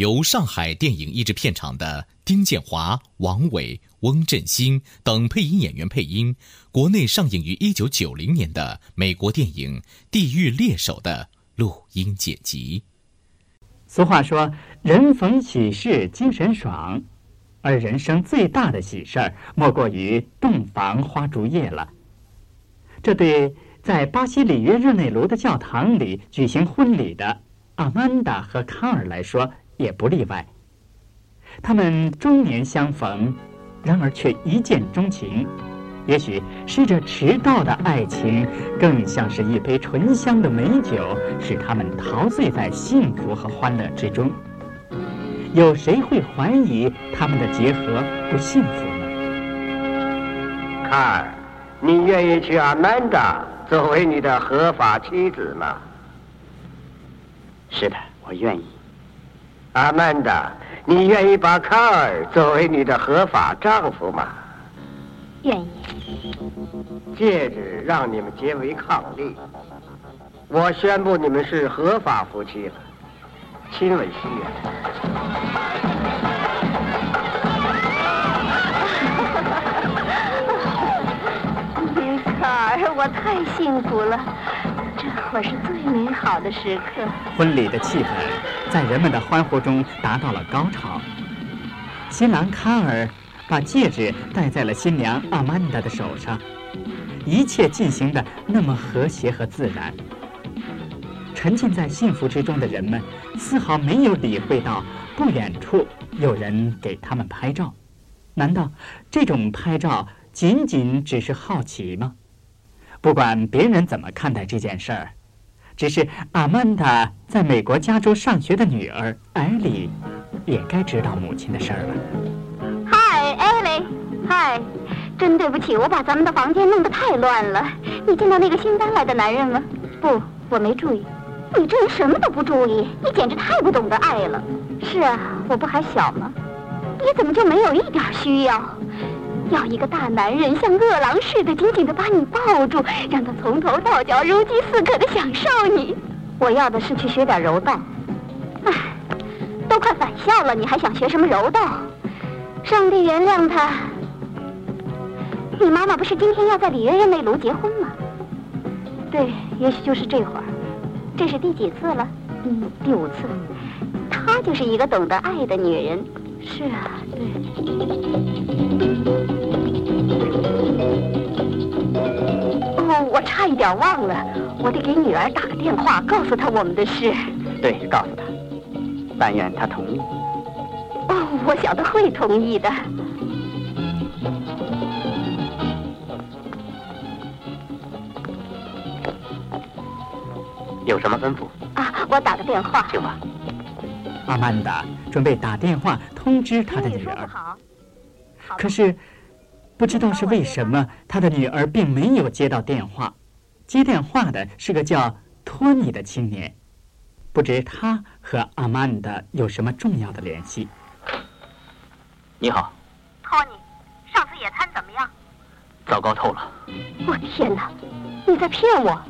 由上海电影译制片厂的丁建华、王伟、翁振兴等配音演员配音，国内上映于一九九零年的美国电影《地狱猎手》的录音剪辑。俗话说：“人逢喜事精神爽。”而人生最大的喜事儿，莫过于洞房花烛夜了。这对在巴西里约热内卢的教堂里举行婚礼的阿曼达和康尔来说，也不例外。他们终年相逢，然而却一见钟情。也许是这迟到的爱情，更像是一杯醇香的美酒，使他们陶醉在幸福和欢乐之中。有谁会怀疑他们的结合不幸福呢？卡尔，你愿意娶阿曼达作为你的合法妻子吗？是的，我愿意。阿曼达，你愿意把卡尔作为你的合法丈夫吗？愿意。戒指让你们结为伉俪，我宣布你们是合法夫妻了。亲吻誓言。米 卡尔，我太幸福了，这会是最美好的时刻。婚礼的气氛在人们的欢呼中达到了高潮。新郎卡尔把戒指戴在了新娘阿曼达的手上，一切进行的那么和谐和自然。沉浸在幸福之中的人们，丝毫没有理会到不远处有人给他们拍照。难道这种拍照仅仅只是好奇吗？不管别人怎么看待这件事儿，只是阿曼达在美国加州上学的女儿艾莉，也该知道母亲的事儿了。嗨，艾莉，嗨，真对不起，我把咱们的房间弄得太乱了。你见到那个新搬来的男人了？不，我没注意。你这人什么都不注意，你简直太不懂得爱了。是啊，我不还小吗？你怎么就没有一点需要？要一个大男人像饿狼似的紧紧的把你抱住，让他从头到脚如饥似渴的享受你。我要的是去学点柔道。唉，都快返校了，你还想学什么柔道？上帝原谅他。你妈妈不是今天要在里约热内卢结婚吗？对，也许就是这会儿。这是第几次了？嗯，第五次。她就是一个懂得爱的女人。是啊，对。哦，我差一点忘了，我得给女儿打个电话，告诉她我们的事。对，告诉她，但愿她同意。哦，我晓得会同意的。有什么吩咐？啊，我打个电话。请吧。阿曼达准备打电话通知他的女儿，可是不知道是为什么，他的女儿并没有接到电话。接电话的是个叫托尼的青年，不知他和阿曼达有什么重要的联系。你好，托尼，上次野餐怎么样？糟糕透了！我天哪，你在骗我！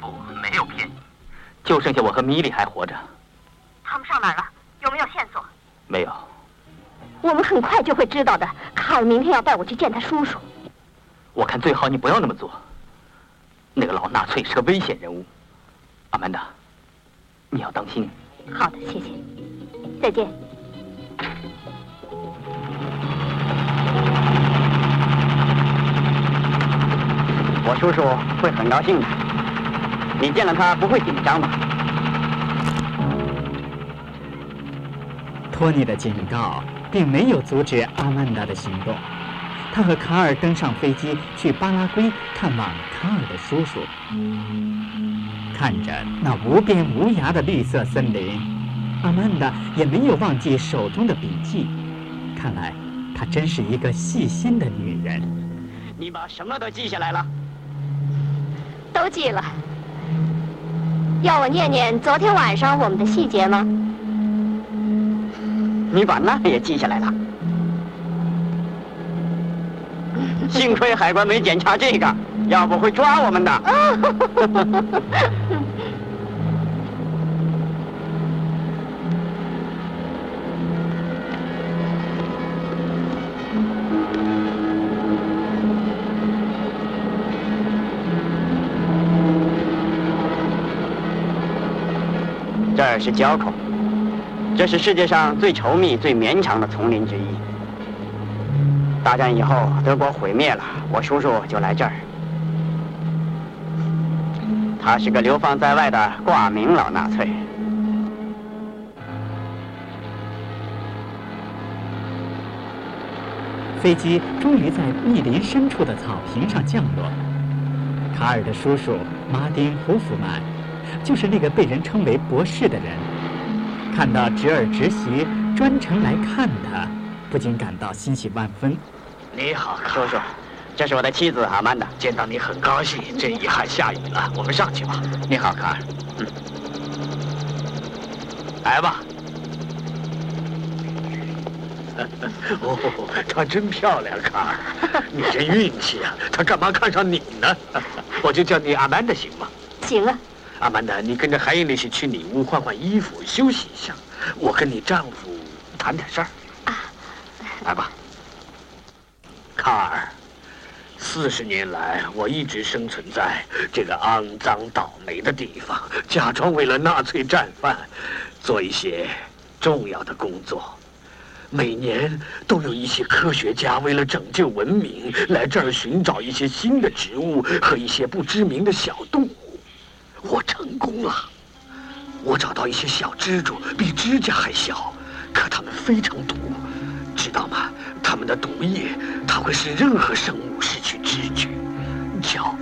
不，没有骗你，就剩下我和米莉还活着。他们上哪儿了？没有。我们很快就会知道的卡尔明天要带我去见他叔叔。我看最好你不要那么做。那个老纳粹是个危险人物。阿曼达你要当心。好的谢谢。再见。我叔叔会很高兴的。你见了他不会紧张吧？托尼的警告并没有阻止阿曼达的行动。他和卡尔登上飞机去巴拉圭看望卡尔的叔叔。看着那无边无涯的绿色森林，阿曼达也没有忘记手中的笔记。看来，她真是一个细心的女人。你把什么都记下来了？都记了。要我念念昨天晚上我们的细节吗？你把那也记下来了。幸亏海关没检查这个，要不会抓我们的。这是交口，这是世界上最稠密、最绵长的丛林之一。大战以后，德国毁灭了，我叔叔就来这儿。他是个流放在外的挂名老纳粹。飞机终于在密林深处的草坪上降落。卡尔的叔叔马丁·胡夫曼，就是那个被人称为博士的人，看到侄儿侄媳专程来看他，不禁感到欣喜万分。你好，叔叔，这是我的妻子阿曼达，见到你很高兴。真遗憾下雨了，我们上去吧。你好，卡尔。嗯，来吧。哦，她真漂亮，卡尔，你这运气啊！她干嘛看上你呢？我就叫你阿曼达行吗？行啊。阿曼达，你跟着海因里希去里屋换换衣服，休息一下。我跟你丈夫谈点事儿。啊，来吧。卡尔，四十年来，我一直生存在这个肮脏倒霉的地方，假装为了纳粹战犯做一些重要的工作。每年都有一些科学家为了拯救文明来这儿寻找一些新的植物和一些不知名的小动物。我了，我找到一些小蜘蛛，比指甲还小，可它们非常毒，知道吗？它们的毒液，它会使任何生物失去知觉。瞧，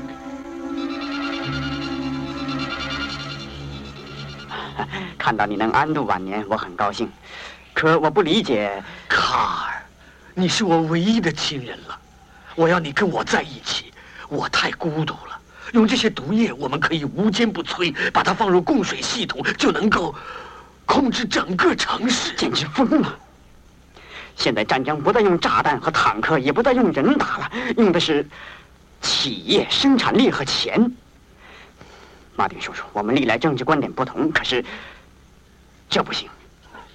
看到你能安度晚年，我很高兴。可我不理解，卡尔，你是我唯一的亲人了，我要你跟我在一起。我太孤独了。用这些毒液，我们可以无坚不摧，把它放入供水系统，就能够控制整个城市。简直疯了！现在战争不再用炸弹和坦克，也不再用人打了，用的是企业生产力和钱。马丁叔叔，我们历来政治观点不同，可是这不行。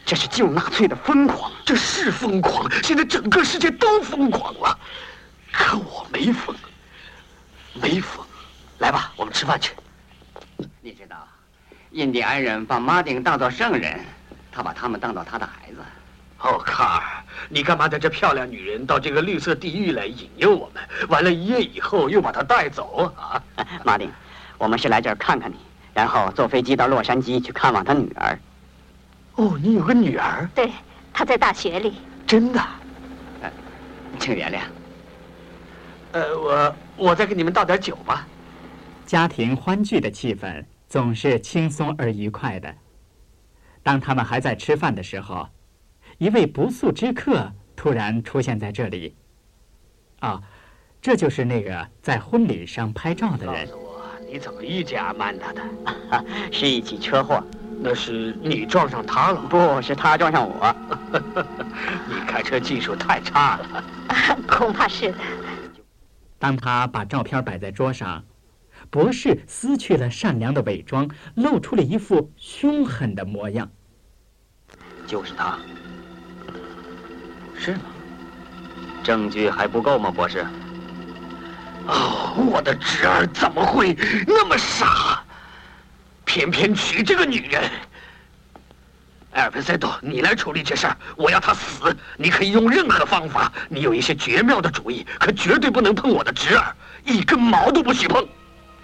这是救纳粹的疯狂，这是疯狂。现在整个世界都疯狂了，可我没疯，没疯。来吧，我们吃饭去。你知道，印第安人把马丁当作圣人，他把他们当做他的孩子。哦，卡尔，你干嘛带这漂亮女人到这个绿色地狱来引诱我们？玩了一夜以后又把她带走啊？马丁，我们是来这儿看看你，然后坐飞机到洛杉矶去看望他女儿。哦，你有个女儿？对，她在大学里。真的？请原谅。呃，我我再给你们倒点酒吧。家庭欢聚的气氛总是轻松而愉快的。当他们还在吃饭的时候，一位不速之客突然出现在这里。啊，这就是那个在婚礼上拍照的人。告诉我，你怎么遇见阿曼达的？是一起车祸。那是你撞上他了？不是他撞上我。你开车技术太差了。恐怕是的。当他把照片摆在桌上，博士撕去了善良的伪装，露出了一副凶狠的模样。就是他。是吗？证据还不够吗，博士？哦，我的侄儿怎么会那么傻？偏偏娶这个女人。埃尔佩塞多，你来处理这事儿，我要他死。你可以用任何方法，你有一些绝妙的主意，可绝对不能碰我的侄儿，一根毛都不许碰。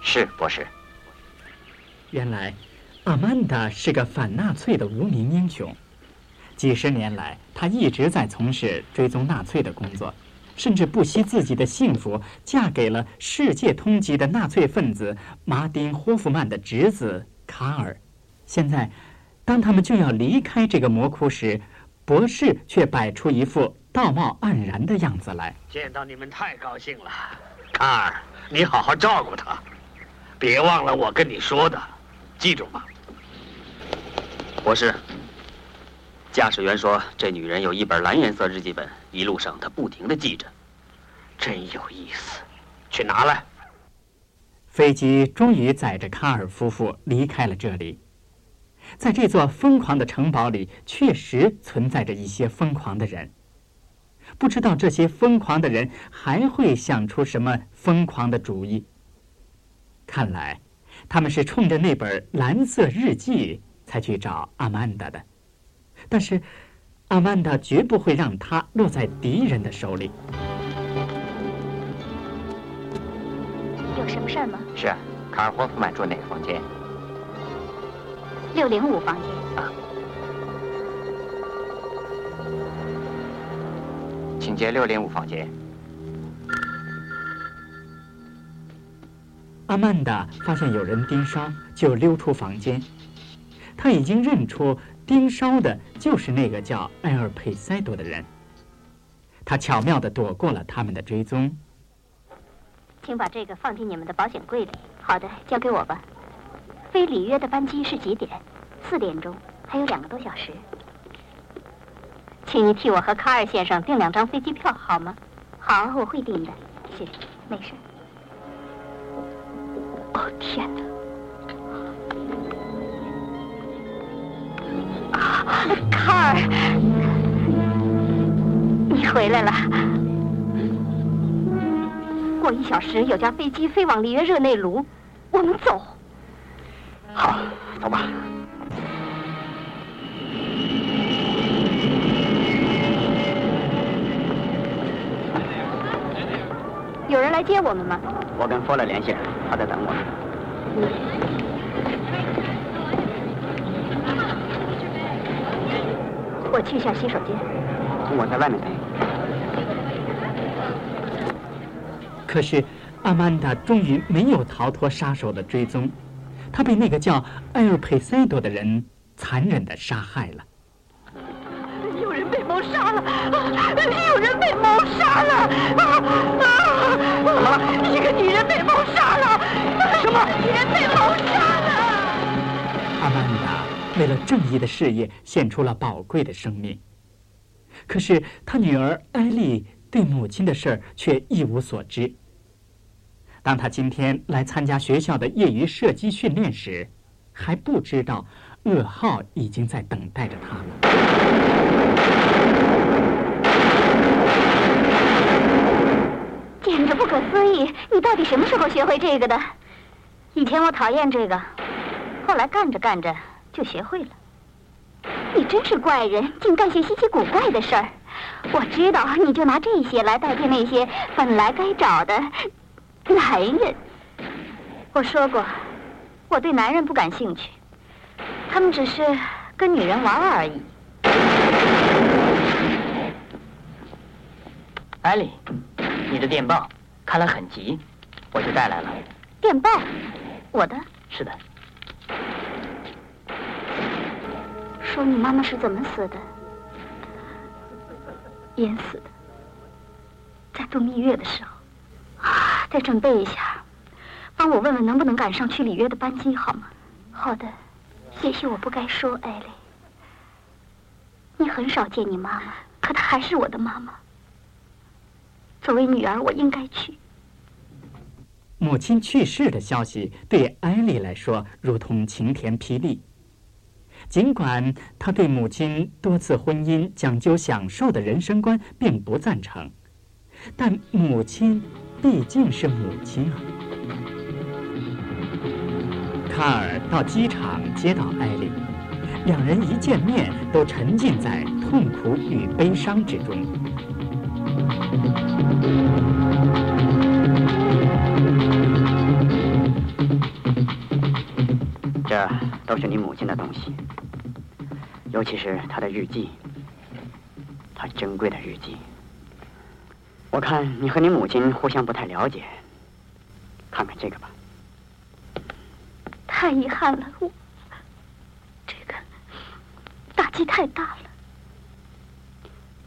是，博士。原来，阿曼达是个反纳粹的无名英雄。几十年来，他一直在从事追踪纳粹的工作，甚至不惜自己的幸福，嫁给了世界通缉的纳粹分子马丁·霍夫曼的侄子卡尔。现在。当他们就要离开这个魔窟时，博士却摆出一副道貌岸然的样子来。见到你们太高兴了，卡尔，你好好照顾他，别忘了我跟你说的，记住吗？博士，驾驶员说这女人有一本蓝颜色日记本，一路上她不停的记着，真有意思。去拿来。飞机终于载着卡尔夫妇离开了这里。在这座疯狂的城堡里，确实存在着一些疯狂的人。不知道这些疯狂的人还会想出什么疯狂的主意。看来，他们是冲着那本蓝色日记才去找阿曼达的。但是，阿曼达绝不会让他落在敌人的手里。有什么事儿吗？是啊，卡尔霍夫曼住哪个房间？六零五房间，啊请接六零五房间。阿曼达发现有人盯梢，就溜出房间。他已经认出盯梢的就是那个叫埃尔佩塞多的人。他巧妙的躲过了他们的追踪。请把这个放进你们的保险柜里。好的，交给我吧。飞里约的班机是几点？四点钟，还有两个多小时。请你替我和卡尔先生订两张飞机票好吗？好，我会订的。谢谢，没事。哦天哪！卡尔，你回来了。过一小时有架飞机飞往里约热内卢，我们走。好，走吧。有人来接我们吗？我跟弗勒联系了，他在等我们。我去一下洗手间。我在外面等。可是，阿曼达终于没有逃脱杀手的追踪。他被那个叫埃尔佩塞多的人残忍的杀害了。有人被谋杀了！有人被谋杀了！怎么了？一个女人被谋杀了！什么？女人被谋杀了！阿曼达为了正义的事业献出了宝贵的生命，可是他女儿艾丽对母亲的事儿却一无所知。当他今天来参加学校的业余射击训练时，还不知道噩耗已经在等待着他了。简直不可思议！你到底什么时候学会这个的？以前我讨厌这个，后来干着干着就学会了。你真是怪人，竟干些稀奇古怪的事儿。我知道，你就拿这些来代替那些本来该找的。男人，我说过，我对男人不感兴趣，他们只是跟女人玩而已。艾莉，你的电报看来很急，我就带来了。电报，我的？是的。说你妈妈是怎么死的？淹死的，在度蜜月的时候。再准备一下，帮我问问能不能赶上去里约的班机，好吗？好的。也许我不该说，艾莉，你很少见你妈妈，可她还是我的妈妈。作为女儿，我应该去。母亲去世的消息对艾莉来说如同晴天霹雳。尽管她对母亲多次婚姻讲究享受的人生观并不赞成，但母亲。毕竟是母亲啊！卡尔到机场接到艾莉，两人一见面都沉浸在痛苦与悲伤之中。这都是你母亲的东西，尤其是她的日记，她珍贵的日记。我看你和你母亲互相不太了解，看看这个吧。太遗憾了，我这个打击太大了。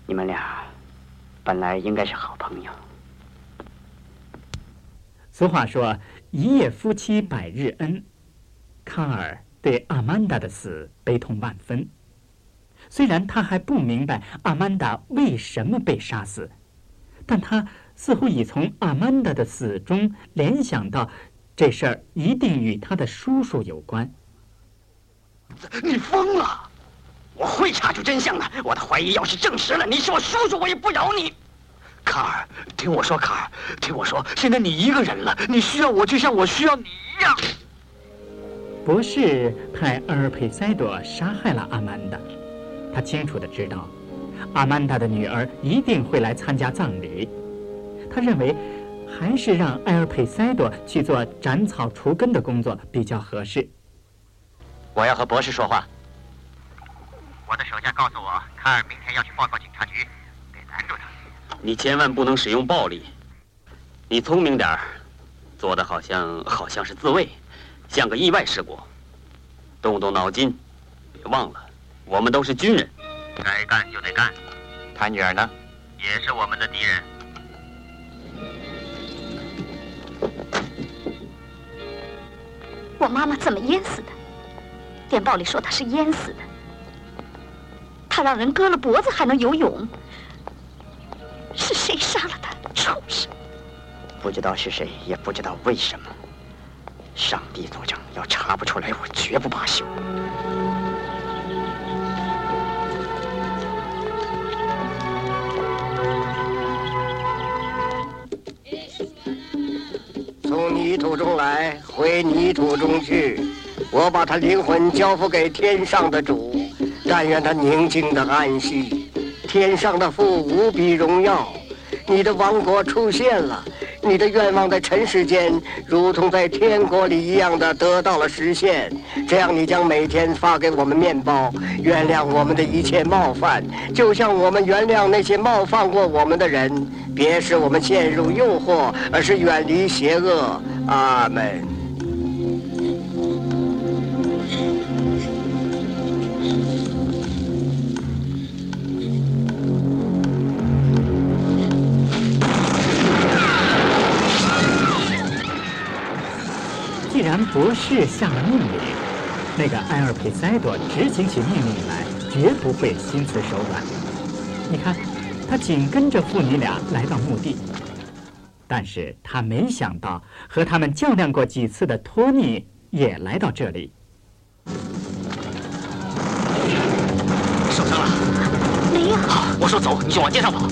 你们俩本来应该是好朋友。俗话说：“一夜夫妻百日恩。”康尔对阿曼达的死悲痛万分。虽然他还不明白阿曼达为什么被杀死，但他似乎已从阿曼达的死中联想到，这事儿一定与他的叔叔有关。你疯了！我会查出真相的。我的怀疑要是证实了，你是我叔叔，我也不饶你。卡尔，听我说，卡尔，听我说，现在你一个人了，你需要我，就像我需要你一样。博士派阿尔佩塞多杀害了阿曼达，他清楚的知道，阿曼达的女儿一定会来参加葬礼。他认为，还是让埃尔佩塞多去做斩草除根的工作比较合适。我要和博士说话。我的手下告诉我，卡尔明天要去报告警察局，得拦住他。你千万不能使用暴力。你聪明点儿，做的好像好像是自卫。像个意外事故，动动脑筋，别忘了，我们都是军人，该干就得干。他女儿呢？也是我们的敌人。我妈妈怎么淹死的？电报里说她是淹死的。她让人割了脖子还能游泳。是谁杀了她？畜生！不知道是谁，也不知道为什么。上帝作证，要查不出来，我绝不罢休。从泥土中来，回泥土中去。我把他灵魂交付给天上的主，但愿他宁静的安息。天上的父无比荣耀，你的王国出现了。你的愿望在尘世间，如同在天国里一样的得到了实现。这样，你将每天发给我们面包，原谅我们的一切冒犯，就像我们原谅那些冒犯过我们的人。别使我们陷入诱惑，而是远离邪恶。阿门。博士下了命令，那个埃尔佩塞多执行起命令来绝不会心慈手软。你看，他紧跟着父女俩来到墓地，但是他没想到和他们较量过几次的托尼也来到这里。受伤了？没有。好，我说走，你就往街上跑。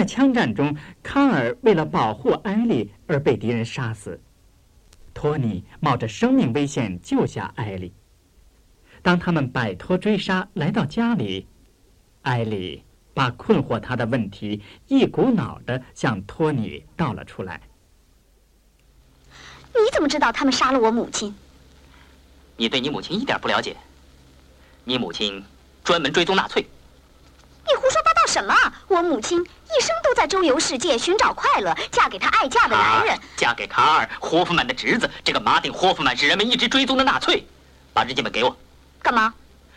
在枪战中，康尔为了保护艾莉而被敌人杀死。托尼冒着生命危险救下艾莉。当他们摆脱追杀，来到家里，艾莉把困惑他的问题一股脑的向托尼道了出来。你怎么知道他们杀了我母亲？你对你母亲一点不了解。你母亲专门追踪纳粹。你胡说八道什么？我母亲一生都在周游世界寻找快乐，嫁给他爱嫁的男人。嫁给卡尔·霍夫曼的侄子。这个马丁·霍夫曼是人们一直追踪的纳粹。把日记本给我。干嘛？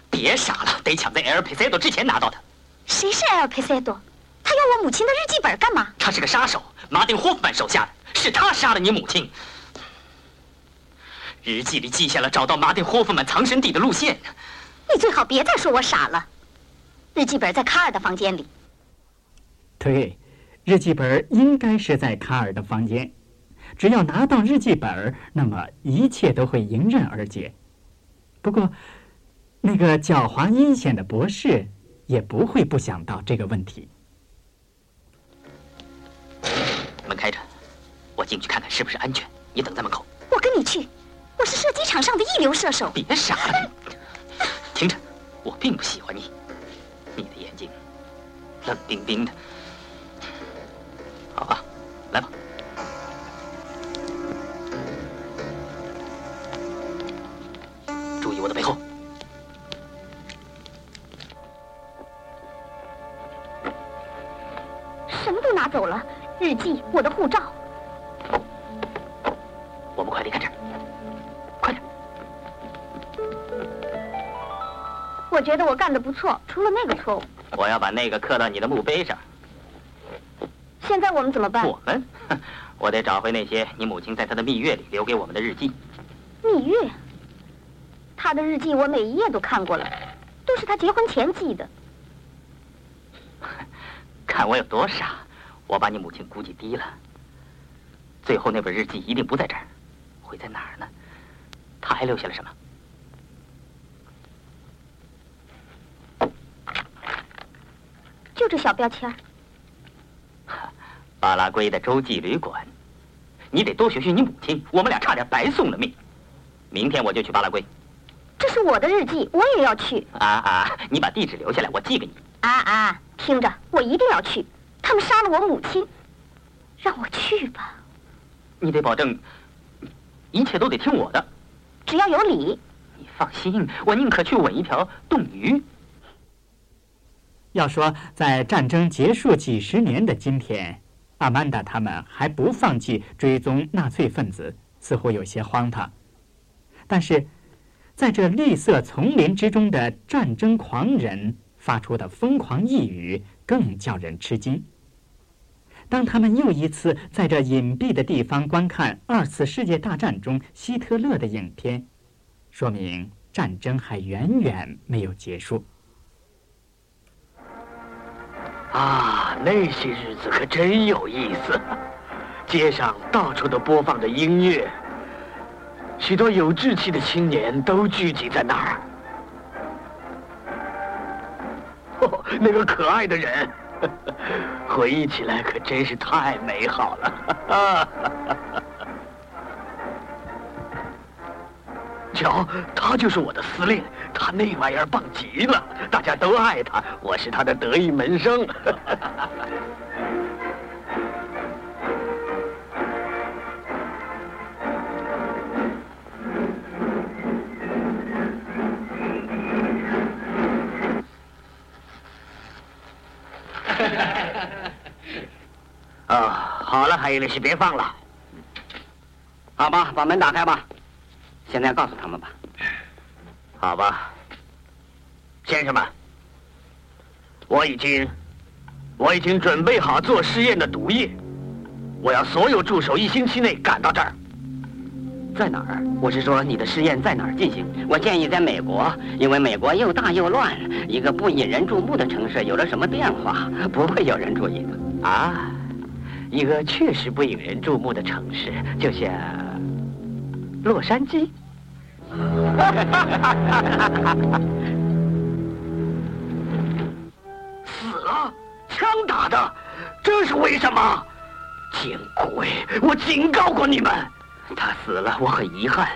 别傻了，得抢在埃尔佩塞多之前拿到它。谁是埃尔佩塞多？他要我母亲的日记本干嘛？他是个杀手，马丁·霍夫曼手下的，是他杀了你母亲。日记里记下了找到马丁·霍夫曼藏身地的路线。你最好别再说我傻了。日记本在卡尔的房间里。对，日记本应该是在卡尔的房间。只要拿到日记本，那么一切都会迎刃而解。不过，那个狡猾阴险的博士也不会不想到这个问题。门开着，我进去看看是不是安全。你等在门口。我跟你去，我是射击场上的一流射手。别傻了，听着，我并不喜欢你。你的眼睛冷冰冰的。好吧，来吧。注意我的背后。什么都拿走了，日记，我的护照。我们快离开这儿，快点！我觉得我干的不错，除了那个错误。我要把那个刻到你的墓碑上。现在我们怎么办？我们，我得找回那些你母亲在她的蜜月里留给我们的日记。蜜月？她的日记我每一页都看过了，都是她结婚前记的。看我有多傻！我把你母亲估计低了。最后那本日记一定不在这儿，会在哪儿呢？她还留下了什么？就这小标签。巴拉圭的洲际旅馆。你得多学学你母亲，我们俩差点白送了命。明天我就去巴拉圭。这是我的日记，我也要去。啊啊！你把地址留下来，我寄给你。啊啊！听着，我一定要去。他们杀了我母亲，让我去吧。你得保证，一切都得听我的。只要有理。你放心，我宁可去吻一条冻鱼。要说在战争结束几十年的今天，阿曼达他们还不放弃追踪纳粹分子，似乎有些荒唐。但是，在这绿色丛林之中的战争狂人发出的疯狂呓语，更叫人吃惊。当他们又一次在这隐蔽的地方观看二次世界大战中希特勒的影片，说明战争还远远没有结束。啊，那些日子可真有意思！街上到处都播放着音乐，许多有志气的青年都聚集在那儿。哦，那个可爱的人，回忆起来可真是太美好了。瞧，他就是我的司令，他那玩意儿棒极了，大家都爱他，我是他的得意门生。啊，好了，海伊律师，别放了。好吧，把门打开吧。现在告诉他们吧。好吧，先生们，我已经，我已经准备好做试验的毒液。我要所有助手一星期内赶到这儿。在哪儿？我是说你的试验在哪儿进行？我建议在美国，因为美国又大又乱，一个不引人注目的城市有了什么变化，不会有人注意的。啊，一个确实不引人注目的城市，就像洛杉矶。死了，枪打的。这是为什么？见鬼！我警告过你们，他死了，我很遗憾，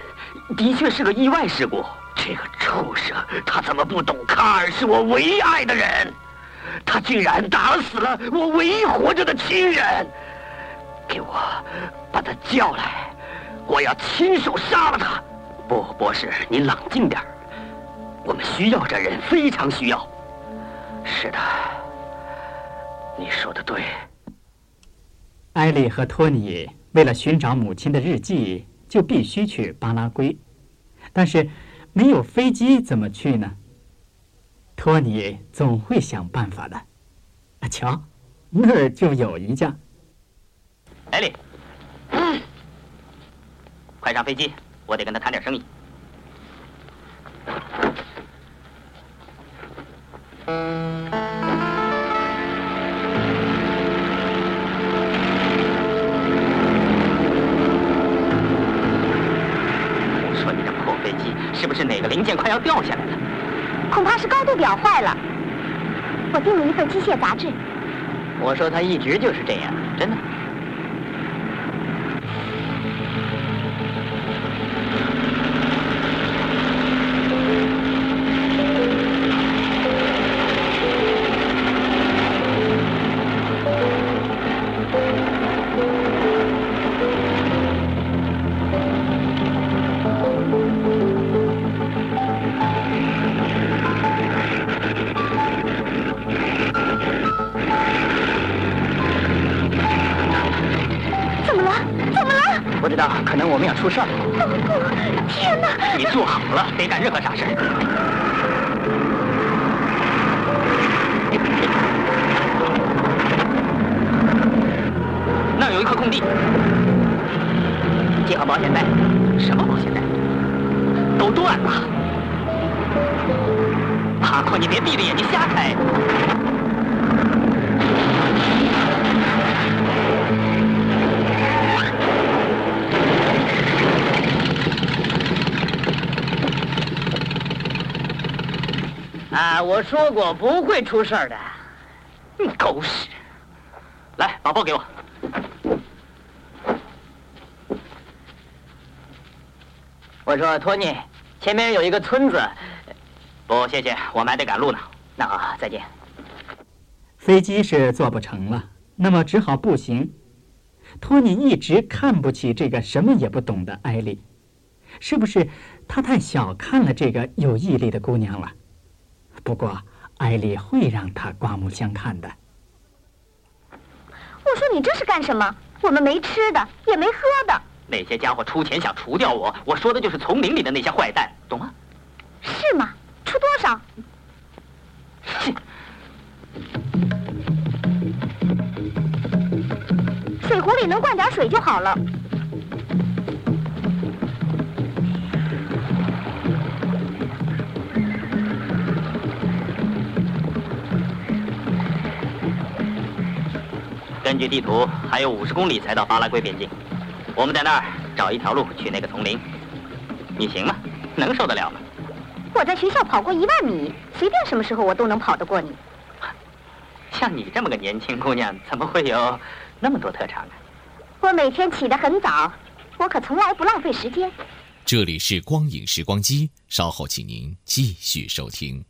的确是个意外事故。这个畜生，他怎么不懂卡尔是我唯一爱的人？他竟然打死了我唯一活着的亲人！给我把他叫来，我要亲手杀了他！不，博士，你冷静点我们需要这人，非常需要。是的，你说的对。艾丽和托尼为了寻找母亲的日记，就必须去巴拉圭，但是没有飞机怎么去呢？托尼总会想办法的。瞧，那儿就有一架。艾丽，快上飞机，我得跟他谈点生意。说你这破飞机是不是哪个零件快要掉下来了？恐怕是高度表坏了。我订了一份机械杂志。我说他一直就是这样，真的。你别闭着眼睛瞎开。啊，我说过不会出事儿的。狗屎！来，把包给我。我说，托尼，前面有一个村子。不，谢谢，我们还得赶路呢。那好，再见。飞机是做不成了，那么只好步行。托尼一直看不起这个什么也不懂的艾丽，是不是他太小看了这个有毅力的姑娘了？不过，艾丽会让他刮目相看的。我说你这是干什么？我们没吃的，也没喝的。那些家伙出钱想除掉我，我说的就是丛林里的那些坏蛋，懂吗？是吗？多少？水壶里能灌点水就好了。根据地图，还有五十公里才到巴拉圭边境。我们在那儿找一条路去那个丛林，你行吗？能受得了吗？我在学校跑过一万米，随便什么时候我都能跑得过你。像你这么个年轻姑娘，怎么会有那么多特长啊？我每天起得很早，我可从来不浪费时间。这里是光影时光机，稍后请您继续收听。